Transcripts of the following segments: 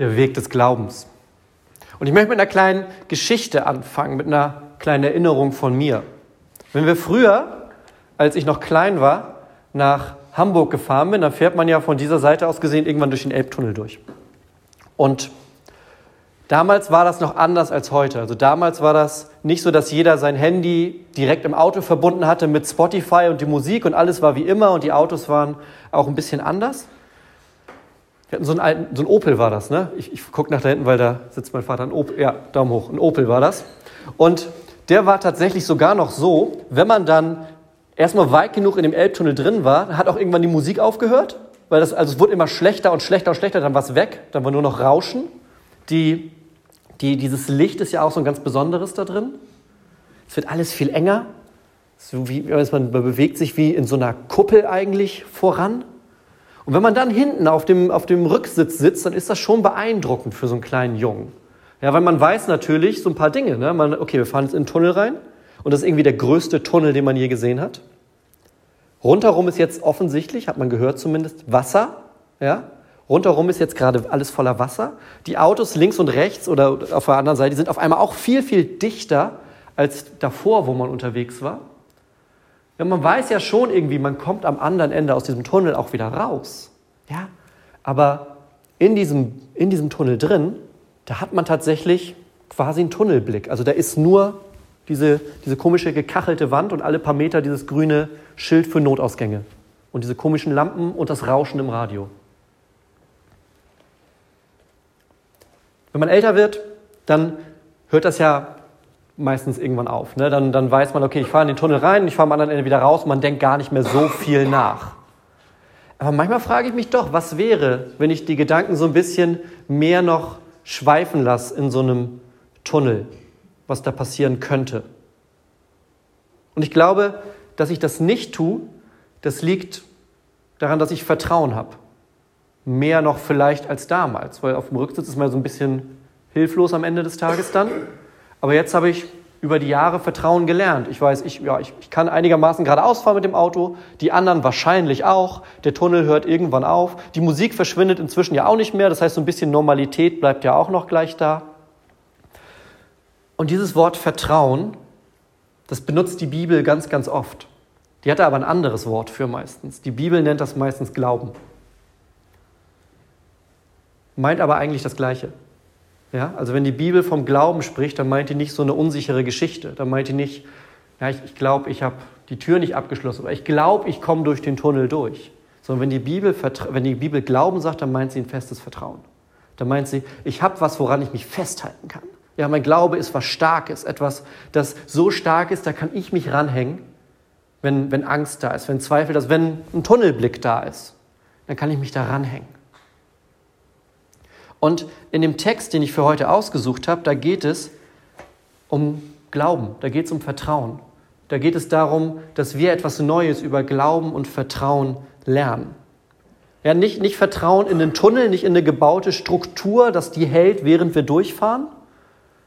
der Weg des Glaubens. Und ich möchte mit einer kleinen Geschichte anfangen, mit einer kleinen Erinnerung von mir. Wenn wir früher, als ich noch klein war, nach Hamburg gefahren bin, dann fährt man ja von dieser Seite aus gesehen irgendwann durch den Elbtunnel durch. Und damals war das noch anders als heute. Also damals war das nicht so, dass jeder sein Handy direkt im Auto verbunden hatte mit Spotify und die Musik und alles war wie immer und die Autos waren auch ein bisschen anders. Wir hatten so einen alten, so ein Opel war das, ne? Ich, ich gucke nach da hinten, weil da sitzt mein Vater. Ein Opel, ja, Daumen hoch. Ein Opel war das. Und der war tatsächlich sogar noch so, wenn man dann erstmal weit genug in dem Elbtunnel drin war, hat auch irgendwann die Musik aufgehört, weil das, also es wurde immer schlechter und schlechter und schlechter, dann war es weg, dann war nur noch Rauschen. Die, die, dieses Licht ist ja auch so ein ganz besonderes da drin. Es wird alles viel enger. So wie, man bewegt sich wie in so einer Kuppel eigentlich voran. Und wenn man dann hinten auf dem, auf dem Rücksitz sitzt, dann ist das schon beeindruckend für so einen kleinen Jungen. Ja, weil man weiß natürlich so ein paar Dinge. Ne? Man, okay, wir fahren jetzt in den Tunnel rein und das ist irgendwie der größte Tunnel, den man je gesehen hat. Rundherum ist jetzt offensichtlich, hat man gehört zumindest, Wasser. Ja? Rundherum ist jetzt gerade alles voller Wasser. Die Autos links und rechts oder auf der anderen Seite sind auf einmal auch viel, viel dichter als davor, wo man unterwegs war. Ja, man weiß ja schon irgendwie, man kommt am anderen Ende aus diesem Tunnel auch wieder raus. Ja? Aber in diesem, in diesem Tunnel drin, da hat man tatsächlich quasi einen Tunnelblick. Also da ist nur diese, diese komische gekachelte Wand und alle paar Meter dieses grüne Schild für Notausgänge. Und diese komischen Lampen und das Rauschen im Radio. Wenn man älter wird, dann hört das ja meistens irgendwann auf. Ne? Dann, dann weiß man, okay, ich fahre in den Tunnel rein, ich fahre am anderen Ende wieder raus, man denkt gar nicht mehr so viel nach. Aber manchmal frage ich mich doch, was wäre, wenn ich die Gedanken so ein bisschen mehr noch schweifen lasse in so einem Tunnel, was da passieren könnte. Und ich glaube, dass ich das nicht tue, das liegt daran, dass ich Vertrauen habe. Mehr noch vielleicht als damals, weil auf dem Rücksitz ist man so ein bisschen hilflos am Ende des Tages dann. Aber jetzt habe ich über die Jahre Vertrauen gelernt. Ich weiß, ich, ja, ich, ich kann einigermaßen geradeaus fahren mit dem Auto, die anderen wahrscheinlich auch. Der Tunnel hört irgendwann auf. Die Musik verschwindet inzwischen ja auch nicht mehr. Das heißt, so ein bisschen Normalität bleibt ja auch noch gleich da. Und dieses Wort Vertrauen, das benutzt die Bibel ganz, ganz oft. Die hat aber ein anderes Wort für meistens. Die Bibel nennt das meistens Glauben. Meint aber eigentlich das Gleiche. Ja, also wenn die Bibel vom Glauben spricht, dann meint die nicht so eine unsichere Geschichte. Dann meint die nicht, ja, ich, ich glaube, ich habe die Tür nicht abgeschlossen oder ich glaube, ich komme durch den Tunnel durch. Sondern wenn die, Bibel, wenn die Bibel Glauben sagt, dann meint sie ein festes Vertrauen. Dann meint sie, ich habe was, woran ich mich festhalten kann. Ja, mein Glaube ist was Starkes, etwas, das so stark ist, da kann ich mich ranhängen, wenn, wenn Angst da ist, wenn Zweifel da ist, wenn ein Tunnelblick da ist. Dann kann ich mich da ranhängen. Und in dem Text, den ich für heute ausgesucht habe, da geht es um Glauben, da geht es um Vertrauen. Da geht es darum, dass wir etwas Neues über Glauben und Vertrauen lernen. Ja, nicht, nicht Vertrauen in den Tunnel, nicht in eine gebaute Struktur, dass die hält, während wir durchfahren,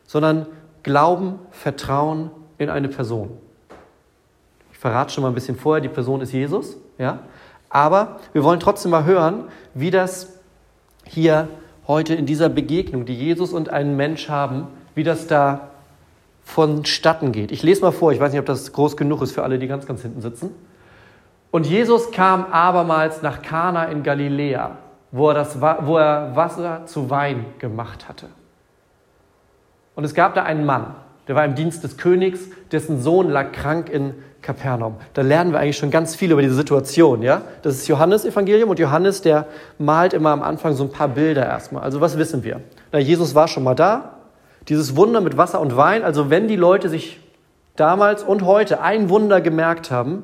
sondern Glauben, Vertrauen in eine Person. Ich verrate schon mal ein bisschen vorher, die Person ist Jesus, ja? Aber wir wollen trotzdem mal hören, wie das hier heute in dieser Begegnung, die Jesus und ein Mensch haben, wie das da vonstatten geht. Ich lese mal vor, ich weiß nicht, ob das groß genug ist für alle, die ganz, ganz hinten sitzen. Und Jesus kam abermals nach Kana in Galiläa, wo er, das, wo er Wasser zu Wein gemacht hatte. Und es gab da einen Mann, der war im Dienst des Königs, dessen Sohn lag krank in Kapernaum. Da lernen wir eigentlich schon ganz viel über diese Situation. Ja? Das ist Johannes Evangelium und Johannes, der malt immer am Anfang so ein paar Bilder erstmal. Also was wissen wir? Na, Jesus war schon mal da. Dieses Wunder mit Wasser und Wein, also wenn die Leute sich damals und heute ein Wunder gemerkt haben,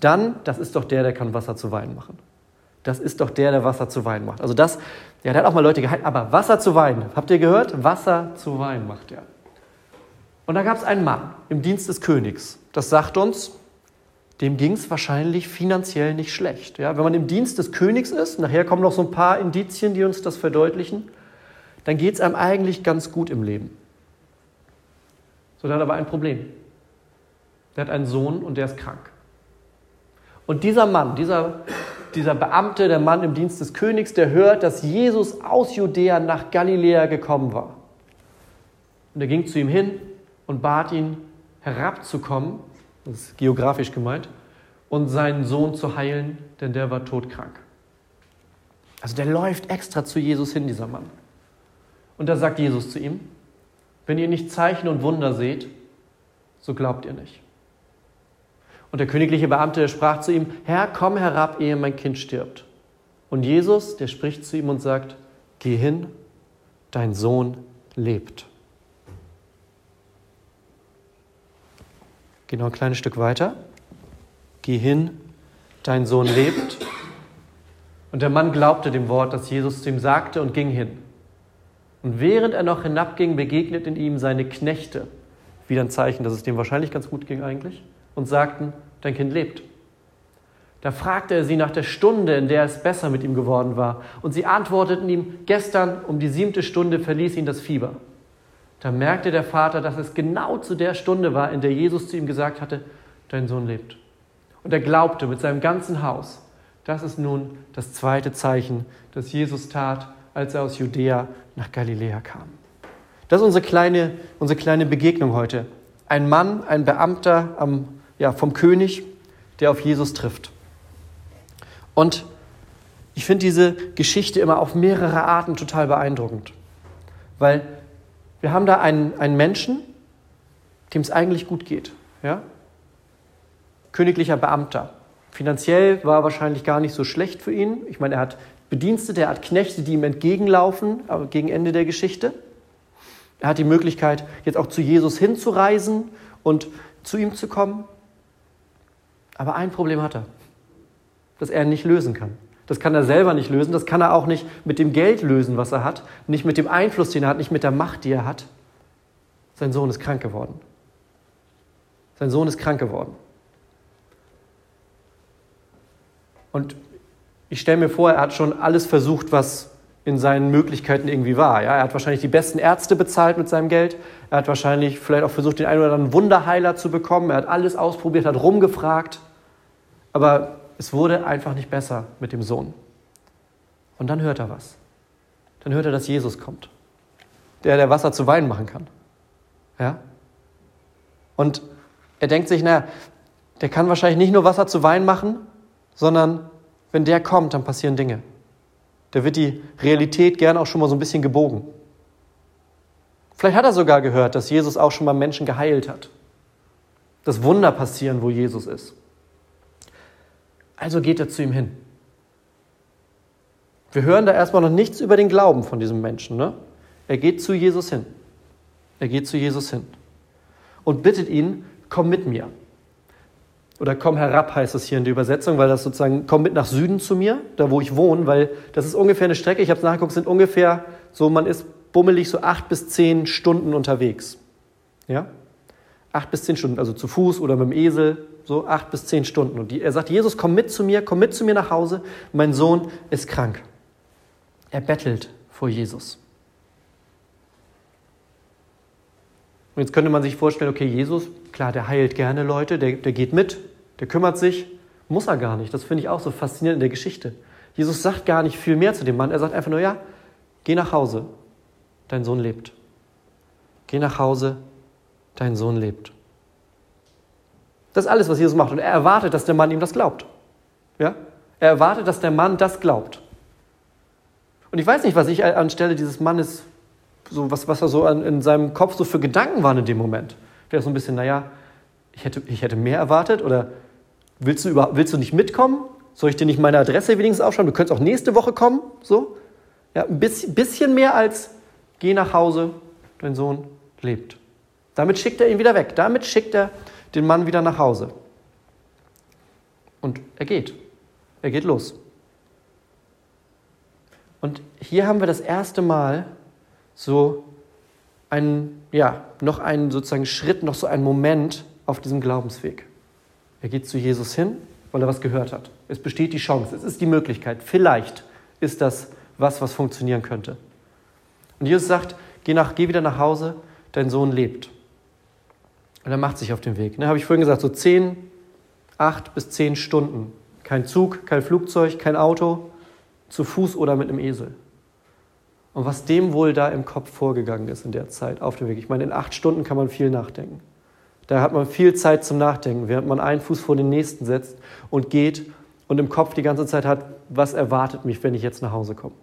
dann, das ist doch der, der kann Wasser zu Wein machen. das ist doch der, der Wasser zu Wein macht. Also das, ja, der hat auch mal Leute geheilt, aber Wasser zu Wein, habt ihr gehört? Wasser zu Wein macht er. Und da gab es einen Mann im Dienst des Königs. Das sagt uns, dem ging es wahrscheinlich finanziell nicht schlecht. Ja, wenn man im Dienst des Königs ist, nachher kommen noch so ein paar Indizien, die uns das verdeutlichen, dann geht es einem eigentlich ganz gut im Leben. So, der hat aber ein Problem. Der hat einen Sohn und der ist krank. Und dieser Mann, dieser, dieser Beamte, der Mann im Dienst des Königs, der hört, dass Jesus aus Judäa nach Galiläa gekommen war. Und er ging zu ihm hin und bat ihn, herabzukommen, das ist geografisch gemeint, und seinen Sohn zu heilen, denn der war todkrank. Also der läuft extra zu Jesus hin, dieser Mann. Und da sagt Jesus zu ihm, wenn ihr nicht Zeichen und Wunder seht, so glaubt ihr nicht. Und der königliche Beamte sprach zu ihm, Herr, komm herab, ehe mein Kind stirbt. Und Jesus, der spricht zu ihm und sagt, geh hin, dein Sohn lebt. Geh noch ein kleines Stück weiter. Geh hin, dein Sohn lebt. Und der Mann glaubte dem Wort, das Jesus zu ihm sagte und ging hin. Und während er noch hinabging, begegneten ihm seine Knechte, wieder ein Zeichen, dass es dem wahrscheinlich ganz gut ging eigentlich, und sagten, dein Kind lebt. Da fragte er sie nach der Stunde, in der es besser mit ihm geworden war. Und sie antworteten ihm, gestern um die siebte Stunde verließ ihn das Fieber. Da merkte der Vater, dass es genau zu der Stunde war, in der Jesus zu ihm gesagt hatte, dein Sohn lebt. Und er glaubte mit seinem ganzen Haus. Das ist nun das zweite Zeichen, das Jesus tat, als er aus Judäa nach Galiläa kam. Das ist unsere kleine, unsere kleine Begegnung heute. Ein Mann, ein Beamter am ja, vom König, der auf Jesus trifft. Und ich finde diese Geschichte immer auf mehrere Arten total beeindruckend. Weil wir haben da einen, einen Menschen, dem es eigentlich gut geht. Ja? Königlicher Beamter. Finanziell war wahrscheinlich gar nicht so schlecht für ihn. Ich meine, er hat Bedienstete, er hat Knechte, die ihm entgegenlaufen, aber gegen Ende der Geschichte. Er hat die Möglichkeit, jetzt auch zu Jesus hinzureisen und zu ihm zu kommen. Aber ein Problem hat er, das er nicht lösen kann. Das kann er selber nicht lösen, das kann er auch nicht mit dem Geld lösen, was er hat, nicht mit dem Einfluss, den er hat, nicht mit der Macht, die er hat. Sein Sohn ist krank geworden. Sein Sohn ist krank geworden. Und ich stelle mir vor, er hat schon alles versucht, was in seinen Möglichkeiten irgendwie war. Ja, er hat wahrscheinlich die besten Ärzte bezahlt mit seinem Geld. Er hat wahrscheinlich vielleicht auch versucht, den einen oder anderen Wunderheiler zu bekommen. Er hat alles ausprobiert, hat rumgefragt. Aber es wurde einfach nicht besser mit dem Sohn. Und dann hört er was. Dann hört er, dass Jesus kommt. Der, der Wasser zu Wein machen kann. Ja? Und er denkt sich, naja, der kann wahrscheinlich nicht nur Wasser zu Wein machen, sondern wenn der kommt, dann passieren Dinge. Da wird die Realität gern auch schon mal so ein bisschen gebogen. Vielleicht hat er sogar gehört, dass Jesus auch schon mal Menschen geheilt hat. Dass Wunder passieren, wo Jesus ist. Also geht er zu ihm hin. Wir hören da erstmal noch nichts über den Glauben von diesem Menschen. Ne? Er geht zu Jesus hin. Er geht zu Jesus hin und bittet ihn, komm mit mir. Oder komm herab heißt es hier in der Übersetzung, weil das sozusagen, komm mit nach Süden zu mir, da wo ich wohne, weil das ist ungefähr eine Strecke, ich habe es nachgeguckt, sind ungefähr so, man ist bummelig so acht bis zehn Stunden unterwegs. Ja? Acht bis zehn Stunden, also zu Fuß oder mit dem Esel, so acht bis zehn Stunden. Und die, er sagt, Jesus, komm mit zu mir, komm mit zu mir nach Hause, mein Sohn ist krank. Er bettelt vor Jesus. Und jetzt könnte man sich vorstellen, okay, Jesus, klar, der heilt gerne Leute, der, der geht mit, der kümmert sich, muss er gar nicht. Das finde ich auch so faszinierend in der Geschichte. Jesus sagt gar nicht viel mehr zu dem Mann. Er sagt einfach nur, ja, geh nach Hause, dein Sohn lebt. Geh nach Hause, dein Sohn lebt. Das ist alles, was Jesus macht. Und er erwartet, dass der Mann ihm das glaubt. Ja? Er erwartet, dass der Mann das glaubt. Und ich weiß nicht, was ich anstelle dieses Mannes so was, was er so an, in seinem Kopf so für Gedanken waren in dem Moment. Wäre so ein bisschen, naja, ich hätte, ich hätte mehr erwartet oder willst du, über, willst du nicht mitkommen? Soll ich dir nicht meine Adresse wenigstens aufschreiben? Du könntest auch nächste Woche kommen, so. Ja, ein bisschen mehr als geh nach Hause, dein Sohn lebt. Damit schickt er ihn wieder weg. Damit schickt er den Mann wieder nach Hause. Und er geht. Er geht los. Und hier haben wir das erste Mal so einen, ja, noch einen sozusagen Schritt, noch so einen Moment auf diesem Glaubensweg. Er geht zu Jesus hin, weil er was gehört hat. Es besteht die Chance, es ist die Möglichkeit. Vielleicht ist das was, was funktionieren könnte. Und Jesus sagt, geh, nach, geh wieder nach Hause, dein Sohn lebt. Und er macht sich auf den Weg. Ne, Habe ich vorhin gesagt, so zehn, acht bis zehn Stunden. Kein Zug, kein Flugzeug, kein Auto, zu Fuß oder mit einem Esel. Und was dem wohl da im Kopf vorgegangen ist in der Zeit auf dem Weg. Ich meine, in acht Stunden kann man viel nachdenken. Da hat man viel Zeit zum Nachdenken, während man einen Fuß vor den nächsten setzt und geht und im Kopf die ganze Zeit hat, was erwartet mich, wenn ich jetzt nach Hause komme?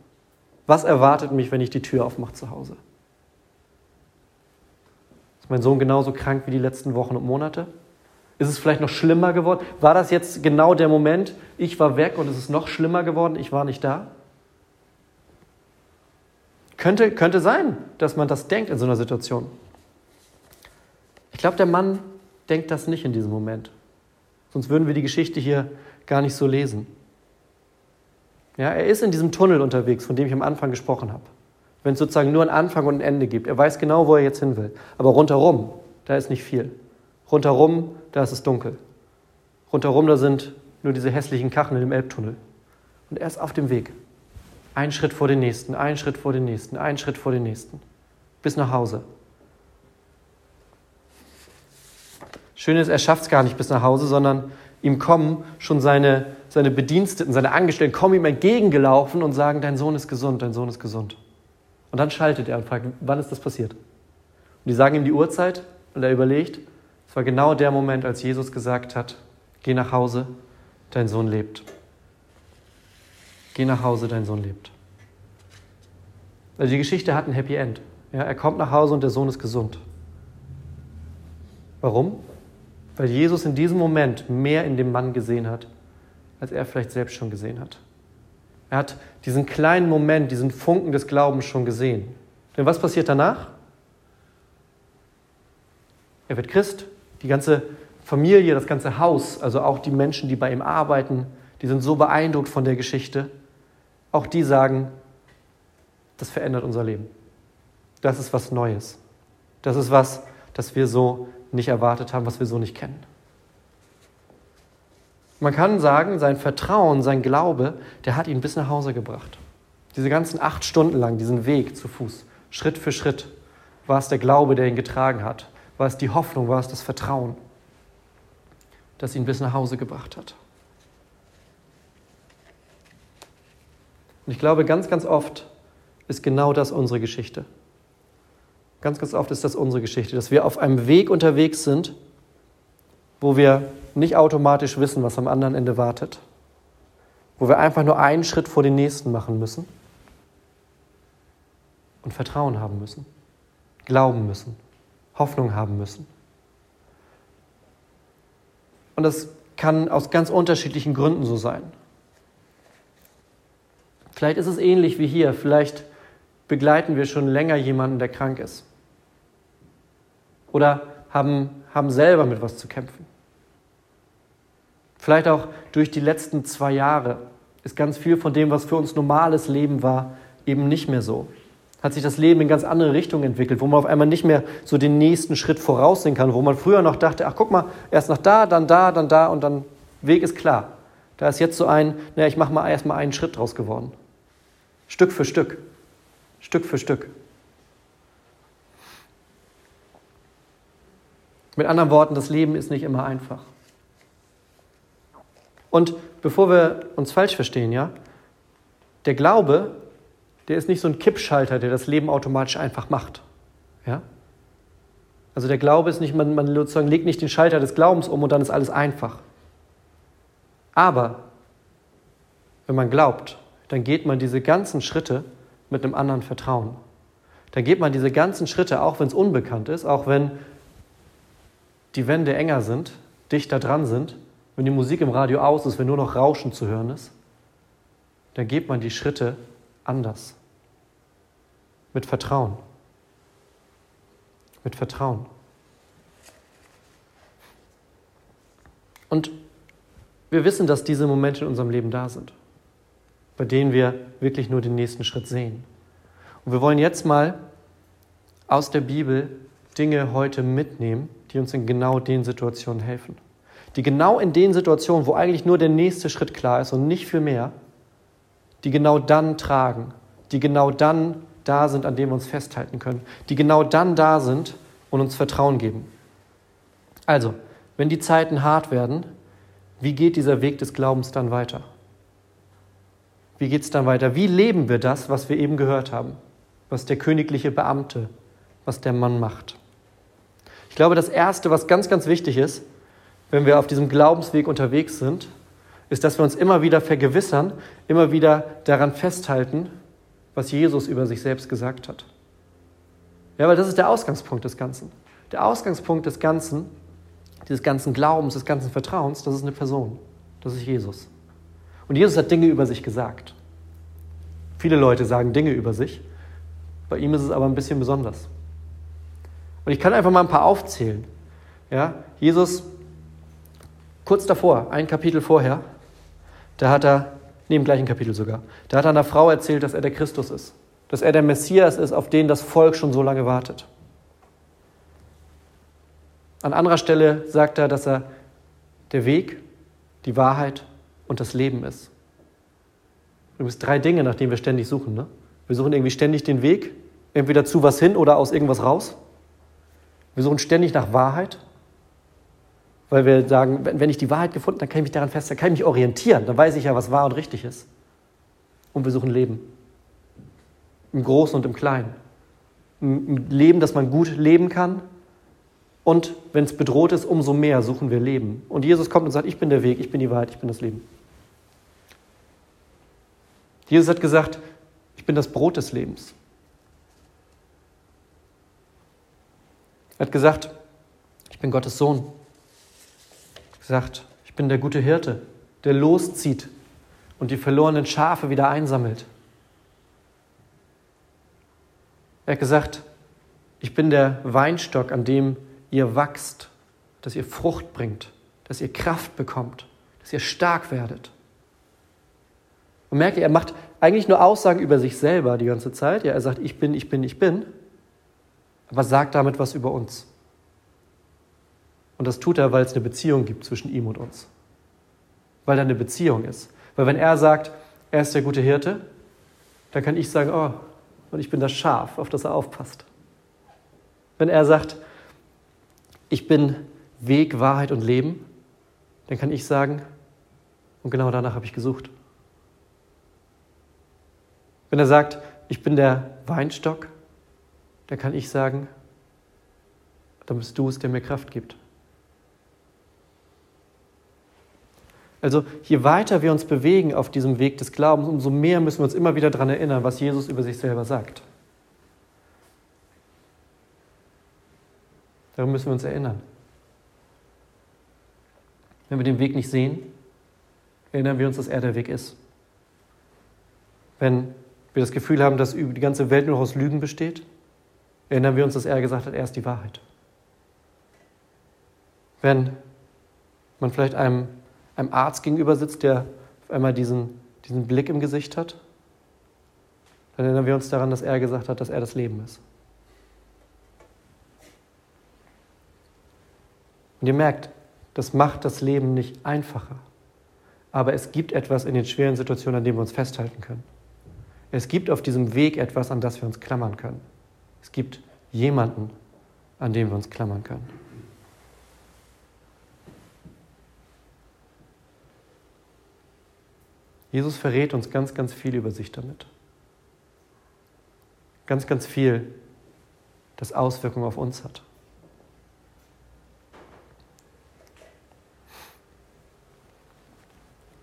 Was erwartet mich, wenn ich die Tür aufmache zu Hause? Ist mein Sohn genauso krank wie die letzten Wochen und Monate? Ist es vielleicht noch schlimmer geworden? War das jetzt genau der Moment, ich war weg und es ist noch schlimmer geworden, ich war nicht da? Könnte, könnte sein, dass man das denkt in so einer Situation. Ich glaube, der Mann denkt das nicht in diesem Moment. Sonst würden wir die Geschichte hier gar nicht so lesen. Ja, er ist in diesem Tunnel unterwegs, von dem ich am Anfang gesprochen habe wenn es sozusagen nur einen Anfang und ein Ende gibt. Er weiß genau, wo er jetzt hin will. Aber rundherum, da ist nicht viel. Rundherum, da ist es dunkel. Rundherum, da sind nur diese hässlichen Kacheln im Elbtunnel. Und er ist auf dem Weg. Ein Schritt vor den nächsten, ein Schritt vor den nächsten, ein Schritt vor den nächsten. Bis nach Hause. Schön ist, er schafft es gar nicht bis nach Hause, sondern ihm kommen schon seine, seine Bediensteten, seine Angestellten, kommen ihm entgegengelaufen und sagen, dein Sohn ist gesund, dein Sohn ist gesund. Und dann schaltet er und fragt, wann ist das passiert? Und die sagen ihm die Uhrzeit und er überlegt, es war genau der Moment, als Jesus gesagt hat, geh nach Hause, dein Sohn lebt. Geh nach Hause, dein Sohn lebt. Also die Geschichte hat ein Happy End. Ja, er kommt nach Hause und der Sohn ist gesund. Warum? Weil Jesus in diesem Moment mehr in dem Mann gesehen hat, als er vielleicht selbst schon gesehen hat. Er hat diesen kleinen Moment, diesen Funken des Glaubens schon gesehen. Denn was passiert danach? Er wird Christ. Die ganze Familie, das ganze Haus, also auch die Menschen, die bei ihm arbeiten, die sind so beeindruckt von der Geschichte. Auch die sagen, das verändert unser Leben. Das ist was Neues. Das ist was, das wir so nicht erwartet haben, was wir so nicht kennen. Man kann sagen, sein Vertrauen, sein Glaube, der hat ihn bis nach Hause gebracht. Diese ganzen acht Stunden lang, diesen Weg zu Fuß, Schritt für Schritt, war es der Glaube, der ihn getragen hat, war es die Hoffnung, war es das Vertrauen, das ihn bis nach Hause gebracht hat. Und ich glaube, ganz, ganz oft ist genau das unsere Geschichte. Ganz, ganz oft ist das unsere Geschichte, dass wir auf einem Weg unterwegs sind, wo wir nicht automatisch wissen, was am anderen Ende wartet, wo wir einfach nur einen Schritt vor den nächsten machen müssen und Vertrauen haben müssen, glauben müssen, Hoffnung haben müssen. Und das kann aus ganz unterschiedlichen Gründen so sein. Vielleicht ist es ähnlich wie hier, vielleicht begleiten wir schon länger jemanden, der krank ist. Oder haben, haben selber mit was zu kämpfen. Vielleicht auch durch die letzten zwei Jahre ist ganz viel von dem, was für uns normales Leben war, eben nicht mehr so. Hat sich das Leben in ganz andere Richtungen entwickelt, wo man auf einmal nicht mehr so den nächsten Schritt voraussehen kann, wo man früher noch dachte, ach guck mal, erst nach da, dann da, dann da und dann Weg ist klar. Da ist jetzt so ein, naja, ich mache mal erstmal einen Schritt draus geworden. Stück für Stück. Stück für Stück. Mit anderen Worten, das Leben ist nicht immer einfach. Und bevor wir uns falsch verstehen, ja, der Glaube, der ist nicht so ein Kippschalter, der das Leben automatisch einfach macht. Ja? Also der Glaube ist nicht, man, man sozusagen legt nicht den Schalter des Glaubens um und dann ist alles einfach. Aber wenn man glaubt, dann geht man diese ganzen Schritte mit einem anderen Vertrauen. Dann geht man diese ganzen Schritte, auch wenn es unbekannt ist, auch wenn die Wände enger sind, dichter dran sind, wenn die Musik im Radio aus ist, wenn nur noch Rauschen zu hören ist, dann geht man die Schritte anders. Mit Vertrauen. Mit Vertrauen. Und wir wissen, dass diese Momente in unserem Leben da sind. bei denen wir wirklich nur den nächsten Schritt sehen. Und wir wollen jetzt mal aus der Bibel Dinge heute mitnehmen, die uns in genau den Situationen helfen. Die genau in den Situationen, wo eigentlich nur der nächste Schritt klar ist und nicht viel mehr, die genau dann tragen, die genau dann da sind, an denen wir uns festhalten können, die genau dann da sind und uns Vertrauen geben. Also, wenn die Zeiten hart werden, wie geht dieser Weg des Glaubens dann weiter? Wie geht es dann weiter? Wie leben wir das, was wir eben gehört haben? Was der königliche Beamte, was der Mann macht? Ich glaube, das Erste, was ganz, ganz wichtig ist, wenn wir auf diesem Glaubensweg unterwegs sind, ist, dass wir uns immer wieder vergewissern, immer wieder daran festhalten, was Jesus über sich selbst gesagt hat. Ja, weil das ist der Ausgangspunkt des Ganzen. Der Ausgangspunkt des Ganzen, dieses ganzen Glaubens, des ganzen Vertrauens, das ist eine Person. Das ist Jesus. Und Jesus hat Dinge über sich gesagt. Viele Leute sagen Dinge über sich. Bei ihm ist es aber ein bisschen besonders. Und ich kann einfach mal ein paar aufzählen. Ja, Jesus, kurz davor, ein Kapitel vorher, da hat er, neben dem gleichen Kapitel sogar, da hat er einer Frau erzählt, dass er der Christus ist. Dass er der Messias ist, auf den das Volk schon so lange wartet. An anderer Stelle sagt er, dass er der Weg, die Wahrheit und das Leben ist. Übrigens drei Dinge, nach denen wir ständig suchen. Ne? Wir suchen irgendwie ständig den Weg, entweder zu was hin oder aus irgendwas raus. Wir suchen ständig nach Wahrheit, weil wir sagen, wenn ich die Wahrheit gefunden habe, dann kann ich mich daran festhalten, kann ich mich orientieren, dann weiß ich ja, was wahr und richtig ist. Und wir suchen Leben. Im Großen und im Kleinen. Ein Leben, das man gut leben kann. Und wenn es bedroht ist, umso mehr suchen wir Leben. Und Jesus kommt und sagt, ich bin der Weg, ich bin die Wahrheit, ich bin das Leben. Jesus hat gesagt, ich bin das Brot des Lebens. Er hat gesagt, ich bin Gottes Sohn. Er gesagt, ich bin der gute Hirte, der loszieht und die verlorenen Schafe wieder einsammelt. Er hat gesagt, ich bin der Weinstock, an dem ihr wachst, dass ihr Frucht bringt, dass ihr Kraft bekommt, dass ihr stark werdet. Und merkt ihr, er macht eigentlich nur Aussagen über sich selber die ganze Zeit. Ja, er sagt, ich bin, ich bin, ich bin, aber sagt damit was über uns. Und das tut er, weil es eine Beziehung gibt zwischen ihm und uns. Weil da eine Beziehung ist. Weil wenn er sagt, er ist der gute Hirte, dann kann ich sagen, oh, und ich bin das Schaf, auf das er aufpasst. Wenn er sagt, ich bin Weg, Wahrheit und Leben, dann kann ich sagen, und genau danach habe ich gesucht. Wenn er sagt, ich bin der Weinstock, dann kann ich sagen, dann bist du es, der mir Kraft gibt. Also je weiter wir uns bewegen auf diesem Weg des Glaubens, umso mehr müssen wir uns immer wieder daran erinnern, was Jesus über sich selber sagt. Darum müssen wir uns erinnern. Wenn wir den Weg nicht sehen, erinnern wir uns, dass er der Weg ist. Wenn wir das Gefühl haben, dass die ganze Welt nur aus Lügen besteht, erinnern wir uns, dass er gesagt hat, er ist die Wahrheit. Wenn man vielleicht einem einem Arzt gegenüber sitzt, der auf einmal diesen, diesen Blick im Gesicht hat, dann erinnern wir uns daran, dass er gesagt hat, dass er das Leben ist. Und ihr merkt, das macht das Leben nicht einfacher. Aber es gibt etwas in den schweren Situationen, an dem wir uns festhalten können. Es gibt auf diesem Weg etwas, an das wir uns klammern können. Es gibt jemanden, an dem wir uns klammern können. Jesus verrät uns ganz, ganz viel über sich damit. Ganz, ganz viel, das Auswirkungen auf uns hat.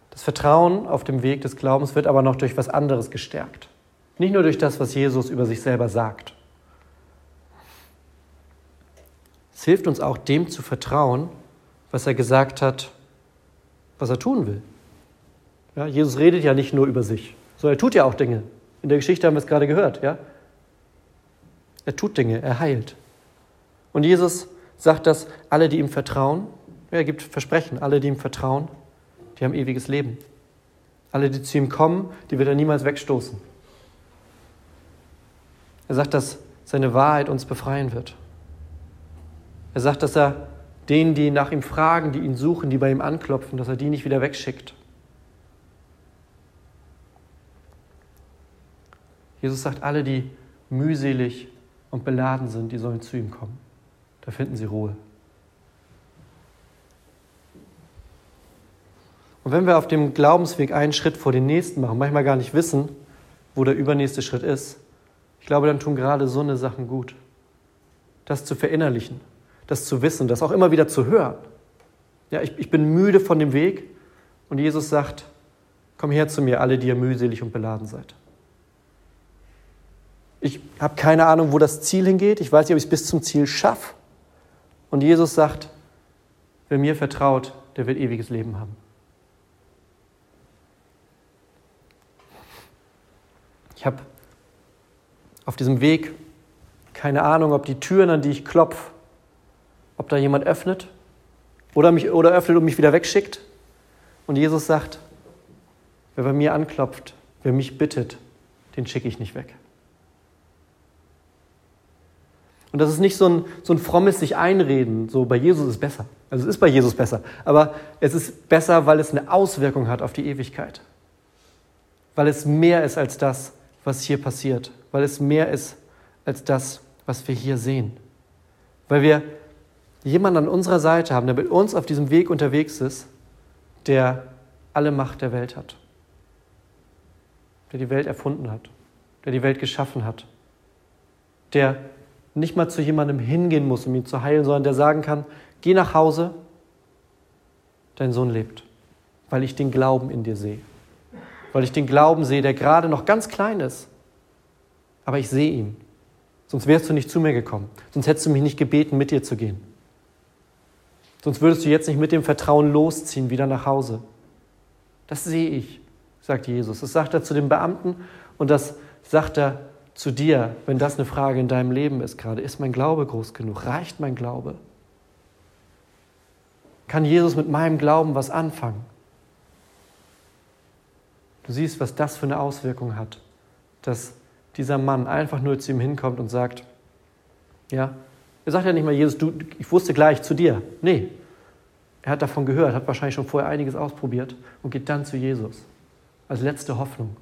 Das Vertrauen auf dem Weg des Glaubens wird aber noch durch was anderes gestärkt. Nicht nur durch das, was Jesus über sich selber sagt. Es hilft uns auch, dem zu vertrauen, was er gesagt hat, was er tun will. Ja, Jesus redet ja nicht nur über sich, sondern er tut ja auch Dinge. In der Geschichte haben wir es gerade gehört. Ja? Er tut Dinge, er heilt. Und Jesus sagt, dass alle, die ihm vertrauen, er gibt Versprechen, alle, die ihm vertrauen, die haben ewiges Leben. Alle, die zu ihm kommen, die wird er niemals wegstoßen. Er sagt, dass seine Wahrheit uns befreien wird. Er sagt, dass er denen, die nach ihm fragen, die ihn suchen, die bei ihm anklopfen, dass er die nicht wieder wegschickt. Jesus sagt, alle, die mühselig und beladen sind, die sollen zu ihm kommen. Da finden sie Ruhe. Und wenn wir auf dem Glaubensweg einen Schritt vor den nächsten machen, manchmal gar nicht wissen, wo der übernächste Schritt ist, ich glaube, dann tun gerade so eine Sachen gut. Das zu verinnerlichen, das zu wissen, das auch immer wieder zu hören. Ja, ich, ich bin müde von dem Weg und Jesus sagt, komm her zu mir, alle, die ihr mühselig und beladen seid. Ich habe keine Ahnung, wo das Ziel hingeht. Ich weiß nicht, ob ich es bis zum Ziel schaffe. Und Jesus sagt, wer mir vertraut, der wird ewiges Leben haben. Ich habe auf diesem Weg keine Ahnung, ob die Türen, an die ich klopfe, ob da jemand öffnet oder, mich, oder öffnet und mich wieder wegschickt. Und Jesus sagt, wer bei mir anklopft, wer mich bittet, den schicke ich nicht weg. Und das ist nicht so ein, so ein frommes sich einreden, so bei Jesus ist besser. Also es ist bei Jesus besser, aber es ist besser, weil es eine Auswirkung hat auf die Ewigkeit. Weil es mehr ist als das, was hier passiert. Weil es mehr ist als das, was wir hier sehen. Weil wir jemanden an unserer Seite haben, der mit uns auf diesem Weg unterwegs ist, der alle Macht der Welt hat. Der die Welt erfunden hat. Der die Welt geschaffen hat. Der nicht mal zu jemandem hingehen muss, um ihn zu heilen, sondern der sagen kann, geh nach Hause, dein Sohn lebt, weil ich den Glauben in dir sehe. Weil ich den Glauben sehe, der gerade noch ganz klein ist, aber ich sehe ihn. Sonst wärst du nicht zu mir gekommen. Sonst hättest du mich nicht gebeten, mit dir zu gehen. Sonst würdest du jetzt nicht mit dem Vertrauen losziehen, wieder nach Hause. Das sehe ich, sagt Jesus. Das sagt er zu den Beamten und das sagt er zu dir, wenn das eine Frage in deinem Leben ist gerade. Ist mein Glaube groß genug? Reicht mein Glaube? Kann Jesus mit meinem Glauben was anfangen? Du siehst, was das für eine Auswirkung hat, dass dieser Mann einfach nur zu ihm hinkommt und sagt, ja, er sagt ja nicht mal, Jesus, du, ich wusste gleich zu dir. Nee, er hat davon gehört, hat wahrscheinlich schon vorher einiges ausprobiert und geht dann zu Jesus als letzte Hoffnung.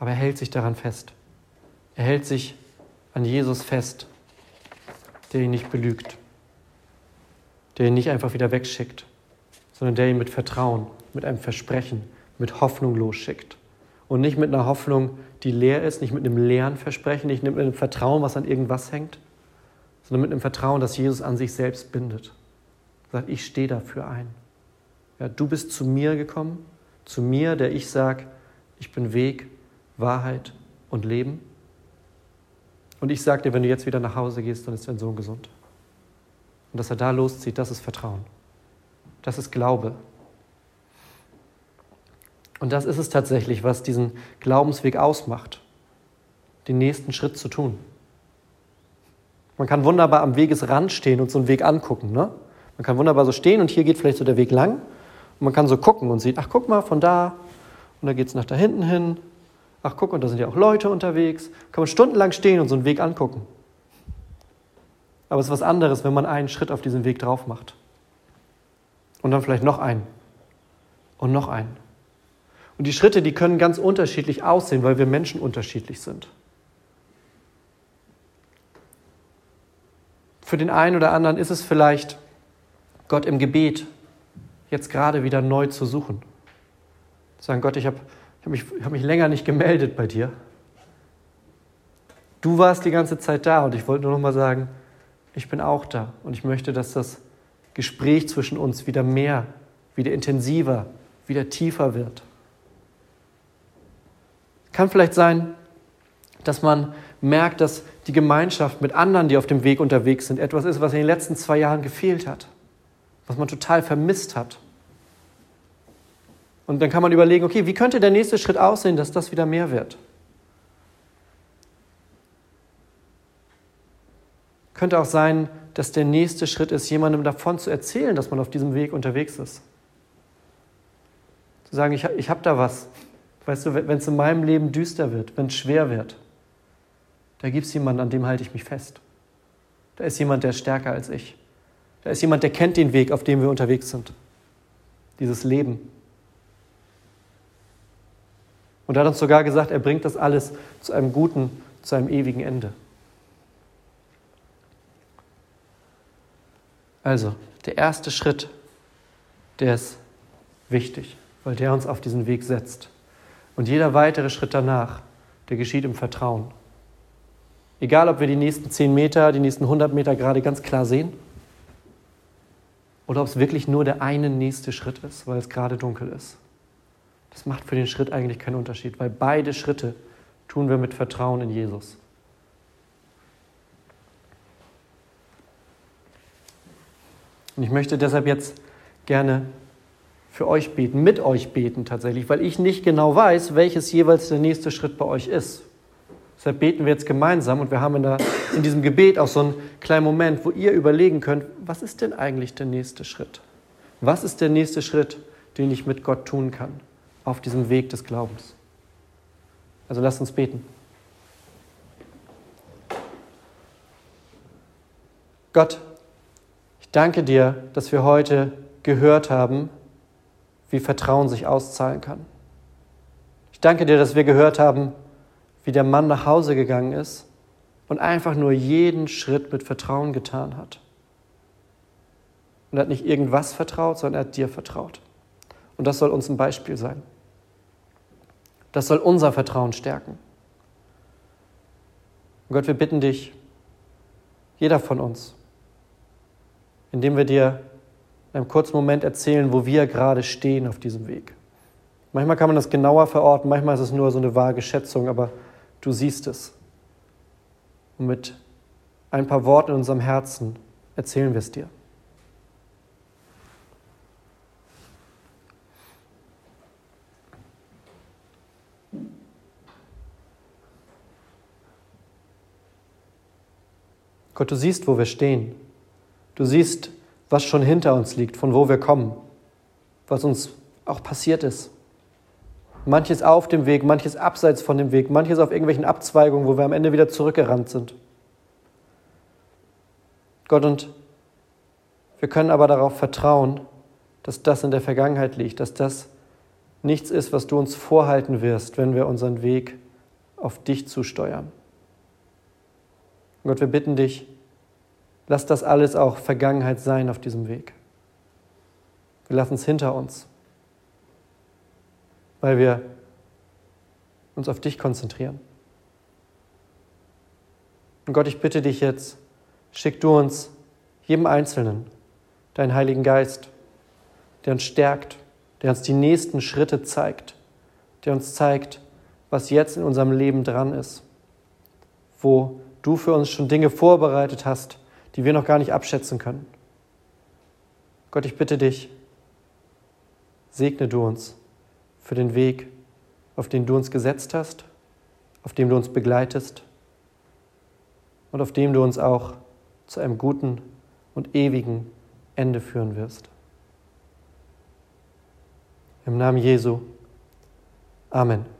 Aber er hält sich daran fest. Er hält sich an Jesus fest, der ihn nicht belügt, der ihn nicht einfach wieder wegschickt, sondern der ihn mit Vertrauen, mit einem Versprechen, mit Hoffnung losschickt. Und nicht mit einer Hoffnung, die leer ist, nicht mit einem leeren Versprechen, nicht mit einem Vertrauen, was an irgendwas hängt, sondern mit einem Vertrauen, das Jesus an sich selbst bindet. Er sagt, ich stehe dafür ein. Ja, du bist zu mir gekommen, zu mir, der ich sage, ich bin Weg, Wahrheit und Leben. Und ich sage dir, wenn du jetzt wieder nach Hause gehst, dann ist dein Sohn gesund. Und dass er da loszieht, das ist Vertrauen. Das ist Glaube. Und das ist es tatsächlich, was diesen Glaubensweg ausmacht, den nächsten Schritt zu tun. Man kann wunderbar am Wegesrand stehen und so einen Weg angucken. Ne? Man kann wunderbar so stehen und hier geht vielleicht so der Weg lang. Und man kann so gucken und sieht, ach guck mal, von da und da geht es nach da hinten hin Ach, guck, und da sind ja auch Leute unterwegs. Kann man stundenlang stehen und so einen Weg angucken. Aber es ist was anderes, wenn man einen Schritt auf diesen Weg drauf macht. Und dann vielleicht noch einen. Und noch einen. Und die Schritte, die können ganz unterschiedlich aussehen, weil wir Menschen unterschiedlich sind. Für den einen oder anderen ist es vielleicht, Gott im Gebet jetzt gerade wieder neu zu suchen. Sagen, Gott, ich habe ich habe mich, hab mich länger nicht gemeldet bei dir. Du warst die ganze Zeit da und ich wollte nur noch mal sagen, ich bin auch da und ich möchte, dass das Gespräch zwischen uns wieder mehr, wieder intensiver, wieder tiefer wird. Kann vielleicht sein, dass man merkt, dass die Gemeinschaft mit anderen, die auf dem Weg unterwegs sind, etwas ist, was in den letzten zwei Jahren gefehlt hat, was man total vermisst hat. Und dann kann man überlegen, okay, wie könnte der nächste Schritt aussehen, dass das wieder mehr wird? Könnte auch sein, dass der nächste Schritt ist, jemandem davon zu erzählen, dass man auf diesem Weg unterwegs ist. Zu sagen, ich, ich habe da was. Weißt du, wenn es in meinem Leben düster wird, wenn es schwer wird, da gibt es jemanden, an dem halte ich mich fest. Da ist jemand, der ist stärker als ich. Da ist jemand, der kennt den Weg, auf dem wir unterwegs sind. Dieses Leben. Und er hat uns sogar gesagt, er bringt das alles zu einem guten, zu einem ewigen Ende. Also, der erste Schritt, der ist wichtig, weil der uns auf diesen Weg setzt. Und jeder weitere Schritt danach, der geschieht im Vertrauen. Egal, ob wir die nächsten 10 Meter, die nächsten 100 Meter gerade ganz klar sehen oder ob es wirklich nur der eine nächste Schritt ist, weil es gerade dunkel ist. Das macht für den Schritt eigentlich keinen Unterschied, weil beide Schritte tun wir mit Vertrauen in Jesus. Und ich möchte deshalb jetzt gerne für euch beten, mit euch beten tatsächlich, weil ich nicht genau weiß, welches jeweils der nächste Schritt bei euch ist. Deshalb beten wir jetzt gemeinsam und wir haben in, der, in diesem Gebet auch so einen kleinen Moment, wo ihr überlegen könnt, was ist denn eigentlich der nächste Schritt? Was ist der nächste Schritt, den ich mit Gott tun kann auf diesem Weg des Glaubens? Also lasst uns beten. Gott, ich danke dir, dass wir heute gehört haben, wie Vertrauen sich auszahlen kann. Ich danke dir, dass wir gehört haben, wie der Mann nach Hause gegangen ist und einfach nur jeden Schritt mit Vertrauen getan hat. Und er hat nicht irgendwas vertraut, sondern er hat dir vertraut. Und das soll uns ein Beispiel sein. Das soll unser Vertrauen stärken. Und Gott, wir bitten dich, jeder von uns, indem wir dir in einem kurzen Moment erzählen, wo wir gerade stehen auf diesem Weg. Manchmal kann man das genauer verorten, manchmal ist es nur so eine vage Schätzung, aber du siehst es. Und mit ein paar Worten in unserem Herzen erzählen wir es dir. Gott, du siehst, wo wir stehen. Du siehst, was schon hinter uns liegt, von wo wir kommen, was uns auch passiert ist. Manches auf dem Weg, manches abseits von dem Weg, manches auf irgendwelchen Abzweigungen, wo wir am Ende wieder zurückgerannt sind. Gott, und wir können aber darauf vertrauen, dass das in der Vergangenheit liegt, dass das nichts ist, was du uns vorhalten wirst, wenn wir unseren Weg auf dich zusteuern. Gott, wir bitten dich, lass das alles auch Vergangenheit sein auf diesem Weg. Wir lassen es hinter uns weil wir uns auf dich konzentrieren. Und Gott, ich bitte dich jetzt, schick du uns, jedem Einzelnen, deinen Heiligen Geist, der uns stärkt, der uns die nächsten Schritte zeigt, der uns zeigt, was jetzt in unserem Leben dran ist, wo du für uns schon Dinge vorbereitet hast, die wir noch gar nicht abschätzen können. Gott, ich bitte dich, segne du uns für den Weg, auf den du uns gesetzt hast, auf dem du uns begleitest und auf dem du uns auch zu einem guten und ewigen Ende führen wirst. Im Namen Jesu. Amen.